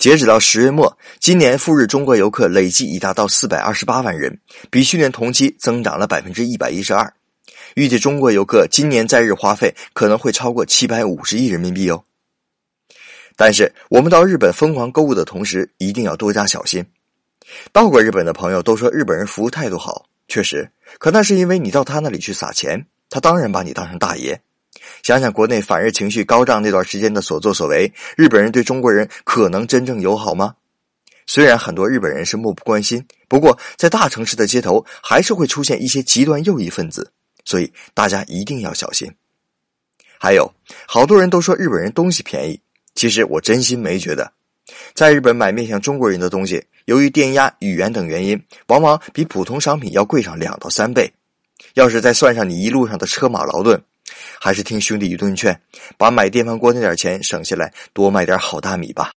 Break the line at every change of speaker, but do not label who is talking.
截止到十月末，今年赴日中国游客累计已达到四百二十八万人，比去年同期增长了百分之一百一十二。预计中国游客今年在日花费可能会超过七百五十亿人民币哦。但是，我们到日本疯狂购物的同时，一定要多加小心。到过日本的朋友都说日本人服务态度好，确实，可那是因为你到他那里去撒钱，他当然把你当成大爷。想想国内反日情绪高涨那段时间的所作所为，日本人对中国人可能真正友好吗？虽然很多日本人是漠不关心，不过在大城市的街头还是会出现一些极端右翼分子，所以大家一定要小心。还有好多人都说日本人东西便宜，其实我真心没觉得。在日本买面向中国人的东西，由于电压、语言等原因，往往比普通商品要贵上两到三倍。要是再算上你一路上的车马劳顿，还是听兄弟一顿劝，把买电饭锅那点钱省下来，多买点好大米吧。